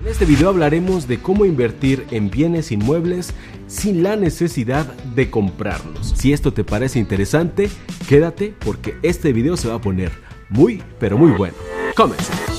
En este video hablaremos de cómo invertir en bienes inmuebles sin la necesidad de comprarlos. Si esto te parece interesante, quédate porque este video se va a poner muy, pero muy bueno. Comencemos.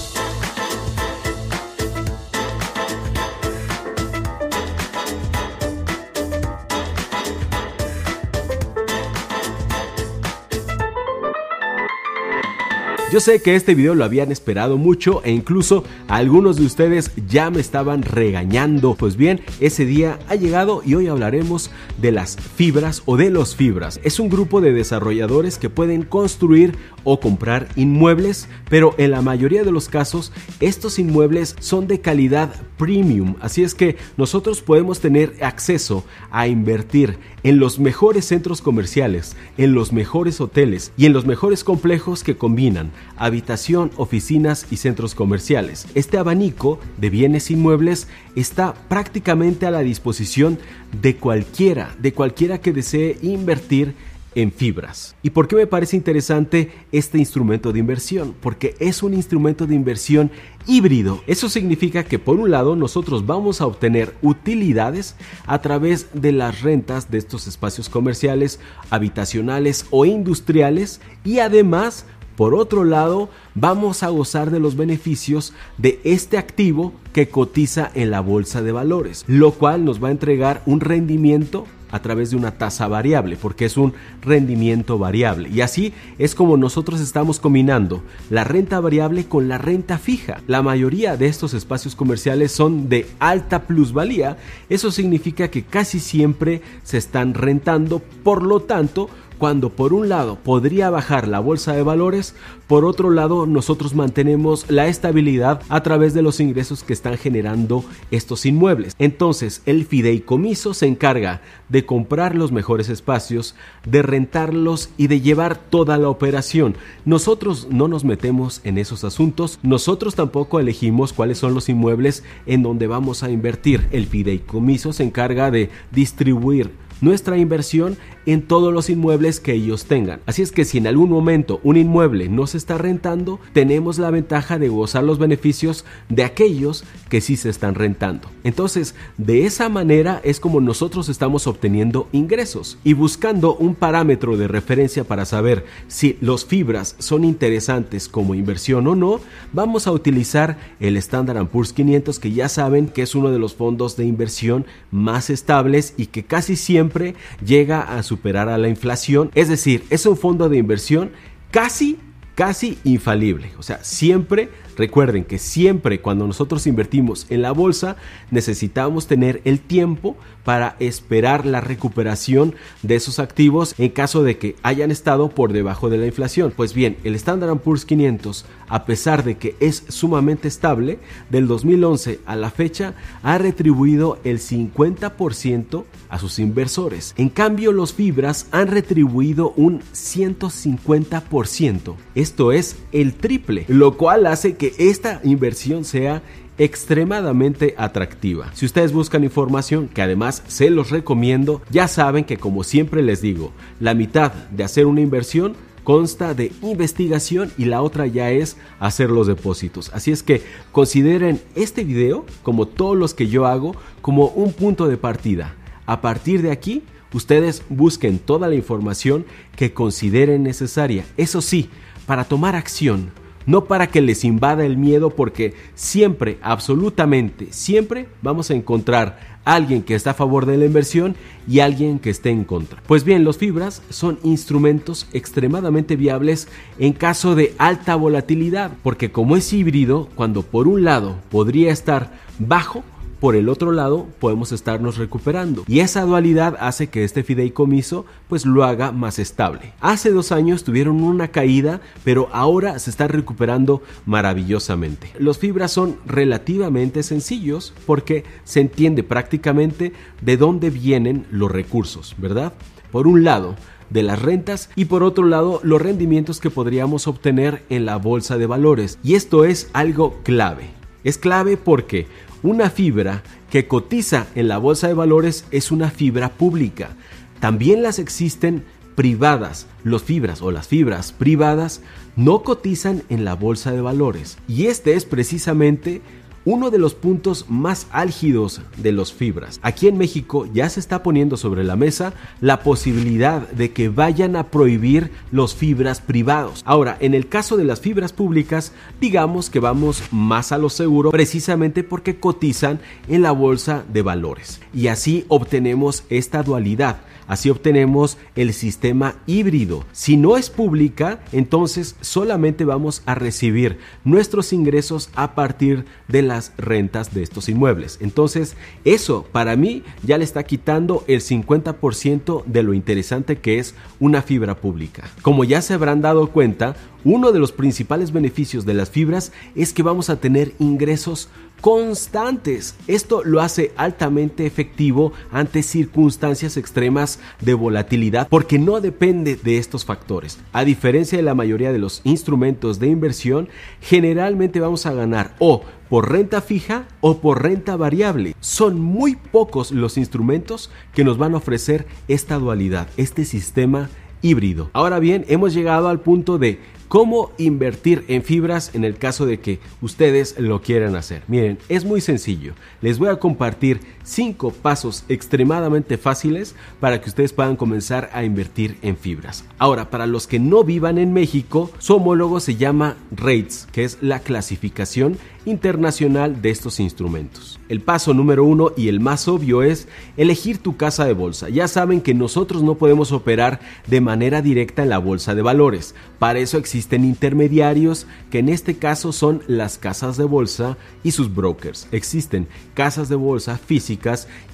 Yo sé que este video lo habían esperado mucho e incluso algunos de ustedes ya me estaban regañando. Pues bien, ese día ha llegado y hoy hablaremos de las fibras o de los fibras. Es un grupo de desarrolladores que pueden construir o comprar inmuebles, pero en la mayoría de los casos estos inmuebles son de calidad premium, así es que nosotros podemos tener acceso a invertir en los mejores centros comerciales, en los mejores hoteles y en los mejores complejos que combinan habitación, oficinas y centros comerciales. Este abanico de bienes inmuebles está prácticamente a la disposición de cualquiera, de cualquiera que desee invertir en fibras. ¿Y por qué me parece interesante este instrumento de inversión? Porque es un instrumento de inversión híbrido. Eso significa que por un lado nosotros vamos a obtener utilidades a través de las rentas de estos espacios comerciales, habitacionales o industriales y además por otro lado, vamos a gozar de los beneficios de este activo que cotiza en la bolsa de valores, lo cual nos va a entregar un rendimiento a través de una tasa variable, porque es un rendimiento variable. Y así es como nosotros estamos combinando la renta variable con la renta fija. La mayoría de estos espacios comerciales son de alta plusvalía. Eso significa que casi siempre se están rentando, por lo tanto, cuando por un lado podría bajar la bolsa de valores, por otro lado nosotros mantenemos la estabilidad a través de los ingresos que están generando estos inmuebles. Entonces el fideicomiso se encarga de comprar los mejores espacios, de rentarlos y de llevar toda la operación. Nosotros no nos metemos en esos asuntos, nosotros tampoco elegimos cuáles son los inmuebles en donde vamos a invertir. El fideicomiso se encarga de distribuir nuestra inversión en todos los inmuebles que ellos tengan. Así es que si en algún momento un inmueble no se está rentando, tenemos la ventaja de gozar los beneficios de aquellos que sí se están rentando. Entonces, de esa manera es como nosotros estamos obteniendo ingresos y buscando un parámetro de referencia para saber si los fibras son interesantes como inversión o no, vamos a utilizar el Standard Poor's 500 que ya saben que es uno de los fondos de inversión más estables y que casi siempre llega a superar a la inflación. Es decir, es un fondo de inversión casi, casi infalible. O sea, siempre Recuerden que siempre cuando nosotros invertimos en la bolsa necesitamos tener el tiempo para esperar la recuperación de esos activos en caso de que hayan estado por debajo de la inflación. Pues bien, el Standard Poor's 500, a pesar de que es sumamente estable, del 2011 a la fecha ha retribuido el 50% a sus inversores. En cambio, los fibras han retribuido un 150%. Esto es el triple, lo cual hace que esta inversión sea extremadamente atractiva. Si ustedes buscan información, que además se los recomiendo, ya saben que como siempre les digo, la mitad de hacer una inversión consta de investigación y la otra ya es hacer los depósitos. Así es que consideren este video, como todos los que yo hago, como un punto de partida. A partir de aquí, ustedes busquen toda la información que consideren necesaria. Eso sí, para tomar acción no para que les invada el miedo porque siempre, absolutamente, siempre vamos a encontrar alguien que está a favor de la inversión y alguien que esté en contra. Pues bien, los fibras son instrumentos extremadamente viables en caso de alta volatilidad, porque como es híbrido, cuando por un lado podría estar bajo, por el otro lado podemos estarnos recuperando y esa dualidad hace que este fideicomiso pues lo haga más estable. Hace dos años tuvieron una caída pero ahora se está recuperando maravillosamente. Los fibras son relativamente sencillos porque se entiende prácticamente de dónde vienen los recursos, ¿verdad? Por un lado, de las rentas y por otro lado los rendimientos que podríamos obtener en la bolsa de valores. Y esto es algo clave. Es clave porque una fibra que cotiza en la bolsa de valores es una fibra pública. También las existen privadas. Los fibras o las fibras privadas no cotizan en la bolsa de valores. Y este es precisamente uno de los puntos más álgidos de los fibras. Aquí en México ya se está poniendo sobre la mesa la posibilidad de que vayan a prohibir los fibras privados. Ahora, en el caso de las fibras públicas, digamos que vamos más a lo seguro precisamente porque cotizan en la bolsa de valores. Y así obtenemos esta dualidad Así obtenemos el sistema híbrido. Si no es pública, entonces solamente vamos a recibir nuestros ingresos a partir de las rentas de estos inmuebles. Entonces, eso para mí ya le está quitando el 50% de lo interesante que es una fibra pública. Como ya se habrán dado cuenta, uno de los principales beneficios de las fibras es que vamos a tener ingresos constantes. Esto lo hace altamente efectivo ante circunstancias extremas de volatilidad porque no depende de estos factores. A diferencia de la mayoría de los instrumentos de inversión, generalmente vamos a ganar o por renta fija o por renta variable. Son muy pocos los instrumentos que nos van a ofrecer esta dualidad, este sistema híbrido. Ahora bien, hemos llegado al punto de ¿Cómo invertir en fibras en el caso de que ustedes lo quieran hacer? Miren, es muy sencillo. Les voy a compartir cinco pasos extremadamente fáciles para que ustedes puedan comenzar a invertir en fibras. Ahora, para los que no vivan en México, su homólogo se llama RATES, que es la clasificación internacional de estos instrumentos. El paso número uno y el más obvio es elegir tu casa de bolsa. Ya saben que nosotros no podemos operar de manera directa en la bolsa de valores. Para eso existen intermediarios que en este caso son las casas de bolsa y sus brokers. Existen casas de bolsa físicas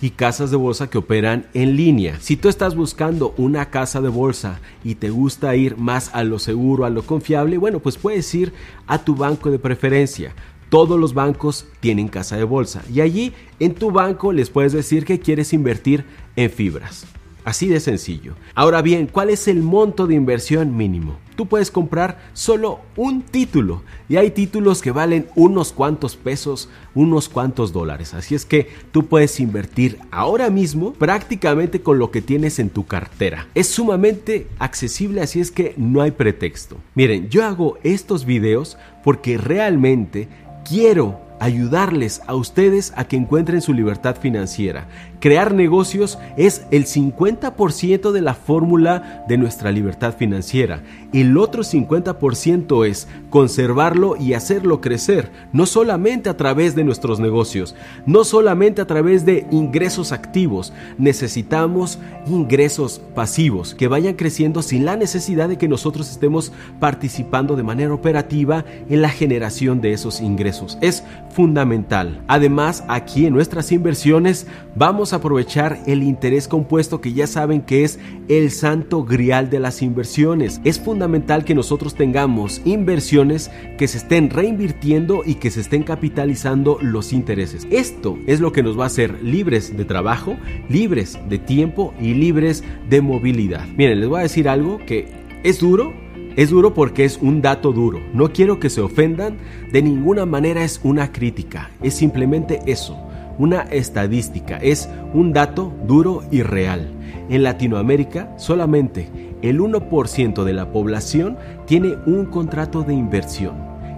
y casas de bolsa que operan en línea. Si tú estás buscando una casa de bolsa y te gusta ir más a lo seguro, a lo confiable, bueno, pues puedes ir a tu banco de preferencia. Todos los bancos tienen casa de bolsa y allí en tu banco les puedes decir que quieres invertir en fibras. Así de sencillo. Ahora bien, ¿cuál es el monto de inversión mínimo? Tú puedes comprar solo un título y hay títulos que valen unos cuantos pesos, unos cuantos dólares. Así es que tú puedes invertir ahora mismo prácticamente con lo que tienes en tu cartera. Es sumamente accesible, así es que no hay pretexto. Miren, yo hago estos videos porque realmente quiero ayudarles a ustedes a que encuentren su libertad financiera. Crear negocios es el 50% de la fórmula de nuestra libertad financiera. El otro 50% es conservarlo y hacerlo crecer, no solamente a través de nuestros negocios, no solamente a través de ingresos activos, necesitamos ingresos pasivos que vayan creciendo sin la necesidad de que nosotros estemos participando de manera operativa en la generación de esos ingresos. Es fundamental. Además, aquí en nuestras inversiones vamos a aprovechar el interés compuesto que ya saben que es el santo grial de las inversiones. Es fundamental que nosotros tengamos inversiones que se estén reinvirtiendo y que se estén capitalizando los intereses. Esto es lo que nos va a hacer libres de trabajo, libres de tiempo y libres de movilidad. Miren, les voy a decir algo que es duro, es duro porque es un dato duro. No quiero que se ofendan. De ninguna manera es una crítica. Es simplemente eso. Una estadística. Es un dato duro y real. En Latinoamérica solamente el 1% de la población tiene un contrato de inversión.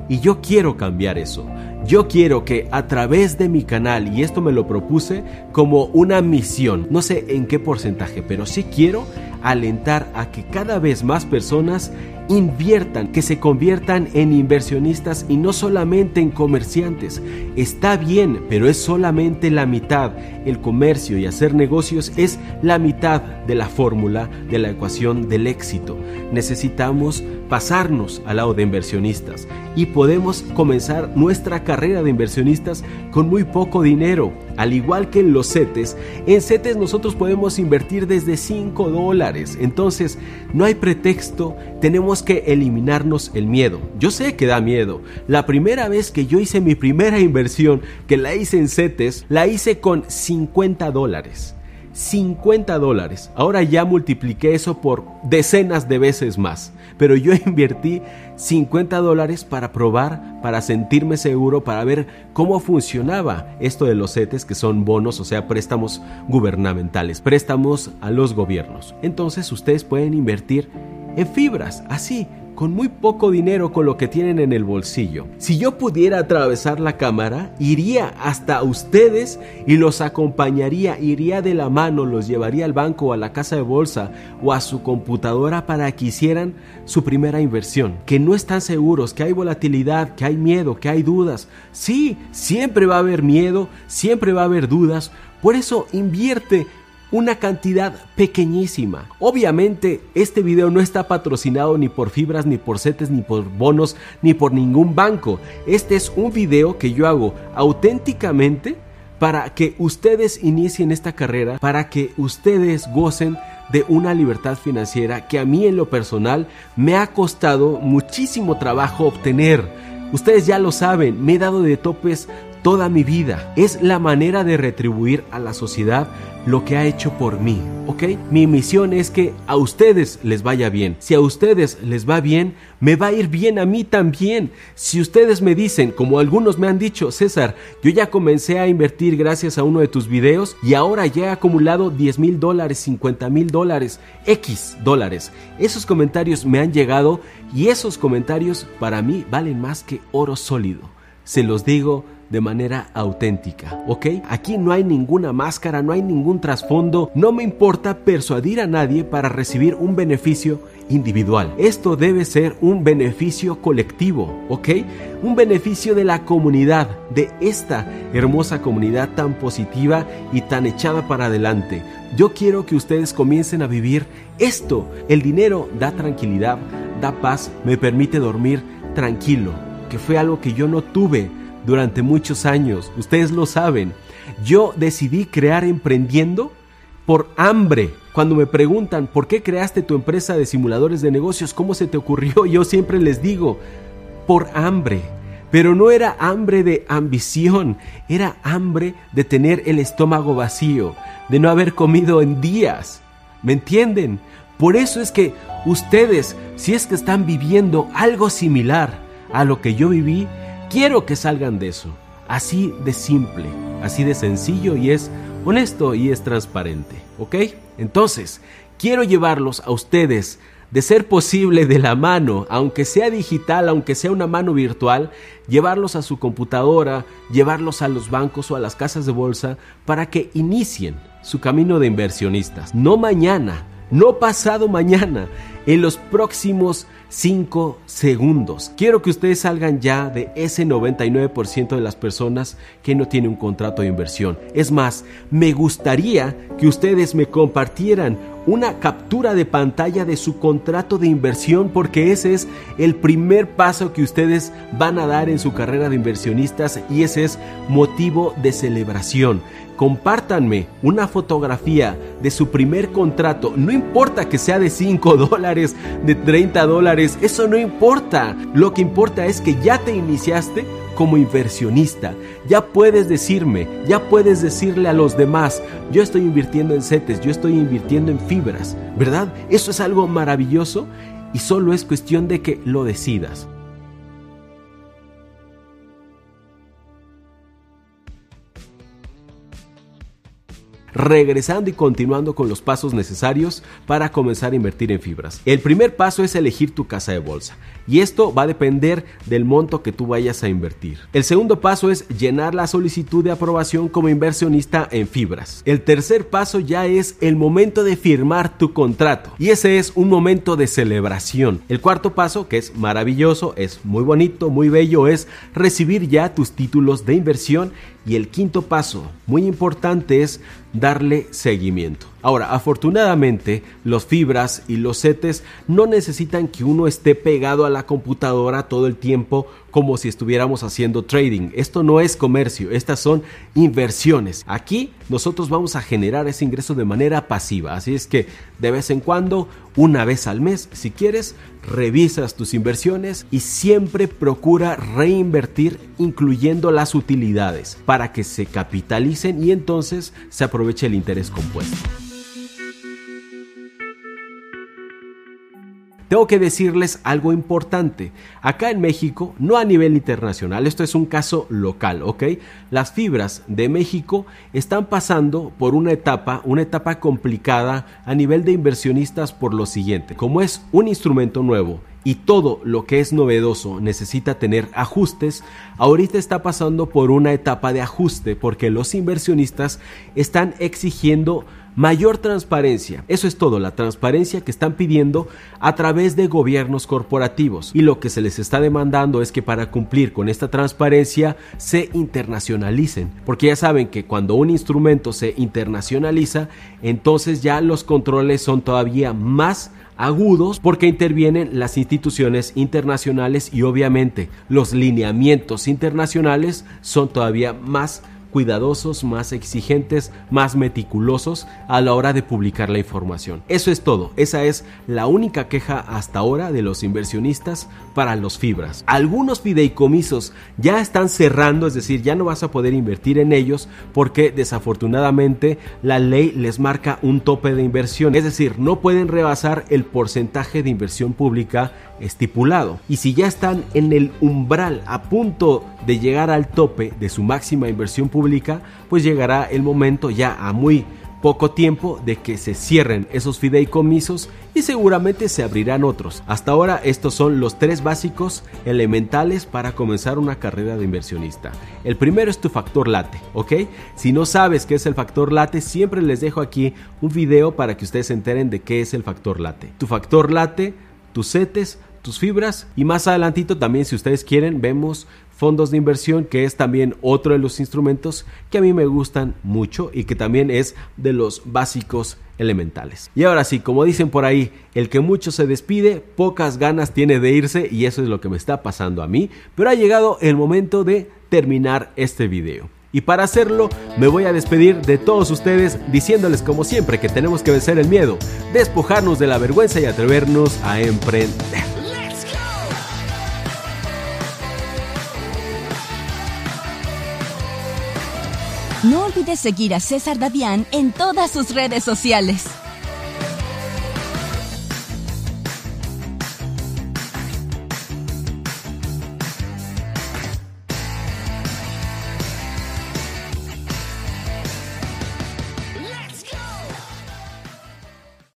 Y yo quiero cambiar eso. Yo quiero que a través de mi canal, y esto me lo propuse como una misión, no sé en qué porcentaje, pero sí quiero alentar a que cada vez más personas inviertan, que se conviertan en inversionistas y no solamente en comerciantes. Está bien, pero es solamente la mitad. El comercio y hacer negocios es la mitad de la fórmula de la ecuación del éxito. Necesitamos pasarnos al lado de inversionistas y podemos comenzar nuestra carrera de inversionistas con muy poco dinero. Al igual que en los CETES, en CETES nosotros podemos invertir desde 5 dólares. Entonces, no hay pretexto, tenemos que eliminarnos el miedo. Yo sé que da miedo. La primera vez que yo hice mi primera inversión, que la hice en CETES, la hice con 50 dólares. 50 dólares. Ahora ya multipliqué eso por decenas de veces más. Pero yo invertí 50 dólares para probar, para sentirme seguro, para ver cómo funcionaba esto de los CETES, que son bonos, o sea, préstamos gubernamentales, préstamos a los gobiernos. Entonces ustedes pueden invertir en fibras, así, con muy poco dinero con lo que tienen en el bolsillo. Si yo pudiera atravesar la cámara, iría hasta ustedes y los acompañaría, iría de la mano, los llevaría al banco a la casa de bolsa o a su computadora para que hicieran su primera inversión. Que no están seguros, que hay volatilidad, que hay miedo, que hay dudas. Sí, siempre va a haber miedo, siempre va a haber dudas. Por eso invierte una cantidad pequeñísima. Obviamente este video no está patrocinado ni por fibras, ni por setes, ni por bonos, ni por ningún banco. Este es un video que yo hago auténticamente para que ustedes inicien esta carrera, para que ustedes gocen de una libertad financiera que a mí en lo personal me ha costado muchísimo trabajo obtener. Ustedes ya lo saben, me he dado de topes toda mi vida. Es la manera de retribuir a la sociedad lo que ha hecho por mí, ¿ok? Mi misión es que a ustedes les vaya bien. Si a ustedes les va bien, me va a ir bien a mí también. Si ustedes me dicen, como algunos me han dicho, César, yo ya comencé a invertir gracias a uno de tus videos y ahora ya he acumulado 10 mil dólares, 50 mil dólares, X dólares. Esos comentarios me han llegado y esos comentarios para mí valen más que oro sólido. Se los digo de manera auténtica, ¿ok? Aquí no hay ninguna máscara, no hay ningún trasfondo, no me importa persuadir a nadie para recibir un beneficio individual. Esto debe ser un beneficio colectivo, ¿ok? Un beneficio de la comunidad, de esta hermosa comunidad tan positiva y tan echada para adelante. Yo quiero que ustedes comiencen a vivir esto. El dinero da tranquilidad, da paz, me permite dormir tranquilo, que fue algo que yo no tuve durante muchos años, ustedes lo saben. Yo decidí crear emprendiendo por hambre. Cuando me preguntan por qué creaste tu empresa de simuladores de negocios, cómo se te ocurrió, yo siempre les digo, por hambre. Pero no era hambre de ambición, era hambre de tener el estómago vacío, de no haber comido en días. ¿Me entienden? Por eso es que ustedes, si es que están viviendo algo similar a lo que yo viví, Quiero que salgan de eso. Así de simple, así de sencillo y es honesto y es transparente. ¿Ok? Entonces, quiero llevarlos a ustedes de ser posible de la mano, aunque sea digital, aunque sea una mano virtual, llevarlos a su computadora, llevarlos a los bancos o a las casas de bolsa para que inicien su camino de inversionistas. No mañana, no pasado mañana, en los próximos 5 segundos. Quiero que ustedes salgan ya de ese 99% de las personas que no tienen un contrato de inversión. Es más, me gustaría que ustedes me compartieran una captura de pantalla de su contrato de inversión porque ese es el primer paso que ustedes van a dar en su carrera de inversionistas y ese es motivo de celebración. Compártanme una fotografía de su primer contrato, no importa que sea de 5 dólares, de 30 dólares, eso no importa. Lo que importa es que ya te iniciaste como inversionista. Ya puedes decirme, ya puedes decirle a los demás, yo estoy invirtiendo en CETES, yo estoy invirtiendo en fibras, ¿verdad? Eso es algo maravilloso y solo es cuestión de que lo decidas. Regresando y continuando con los pasos necesarios para comenzar a invertir en fibras. El primer paso es elegir tu casa de bolsa y esto va a depender del monto que tú vayas a invertir. El segundo paso es llenar la solicitud de aprobación como inversionista en fibras. El tercer paso ya es el momento de firmar tu contrato y ese es un momento de celebración. El cuarto paso, que es maravilloso, es muy bonito, muy bello, es recibir ya tus títulos de inversión y el quinto paso, muy importante, es darle seguimiento. Ahora, afortunadamente, los fibras y los setes no necesitan que uno esté pegado a la computadora todo el tiempo como si estuviéramos haciendo trading. Esto no es comercio, estas son inversiones. Aquí nosotros vamos a generar ese ingreso de manera pasiva, así es que de vez en cuando, una vez al mes, si quieres, revisas tus inversiones y siempre procura reinvertir incluyendo las utilidades para que se capitalicen y entonces se aproveche el interés compuesto. Tengo que decirles algo importante. Acá en México, no a nivel internacional, esto es un caso local, ¿ok? Las fibras de México están pasando por una etapa, una etapa complicada a nivel de inversionistas por lo siguiente. Como es un instrumento nuevo y todo lo que es novedoso necesita tener ajustes, ahorita está pasando por una etapa de ajuste porque los inversionistas están exigiendo mayor transparencia. Eso es todo, la transparencia que están pidiendo a través de gobiernos corporativos. Y lo que se les está demandando es que para cumplir con esta transparencia se internacionalicen. Porque ya saben que cuando un instrumento se internacionaliza, entonces ya los controles son todavía más agudos porque intervienen las instituciones internacionales y obviamente los lineamientos internacionales son todavía más cuidadosos, más exigentes, más meticulosos a la hora de publicar la información. Eso es todo, esa es la única queja hasta ahora de los inversionistas para los fibras. Algunos fideicomisos ya están cerrando, es decir, ya no vas a poder invertir en ellos porque desafortunadamente la ley les marca un tope de inversión, es decir, no pueden rebasar el porcentaje de inversión pública estipulado. Y si ya están en el umbral a punto de llegar al tope de su máxima inversión pública, pues llegará el momento ya a muy poco tiempo de que se cierren esos fideicomisos y seguramente se abrirán otros. Hasta ahora estos son los tres básicos elementales para comenzar una carrera de inversionista. El primero es tu factor late, ¿ok? Si no sabes qué es el factor late, siempre les dejo aquí un video para que ustedes se enteren de qué es el factor late. Tu factor late, tus CETES, tus fibras y más adelantito también si ustedes quieren vemos fondos de inversión que es también otro de los instrumentos que a mí me gustan mucho y que también es de los básicos elementales. Y ahora sí, como dicen por ahí, el que mucho se despide, pocas ganas tiene de irse y eso es lo que me está pasando a mí, pero ha llegado el momento de terminar este video. Y para hacerlo, me voy a despedir de todos ustedes diciéndoles como siempre que tenemos que vencer el miedo, despojarnos de la vergüenza y atrevernos a emprender. No olvides seguir a César Davián en todas sus redes sociales.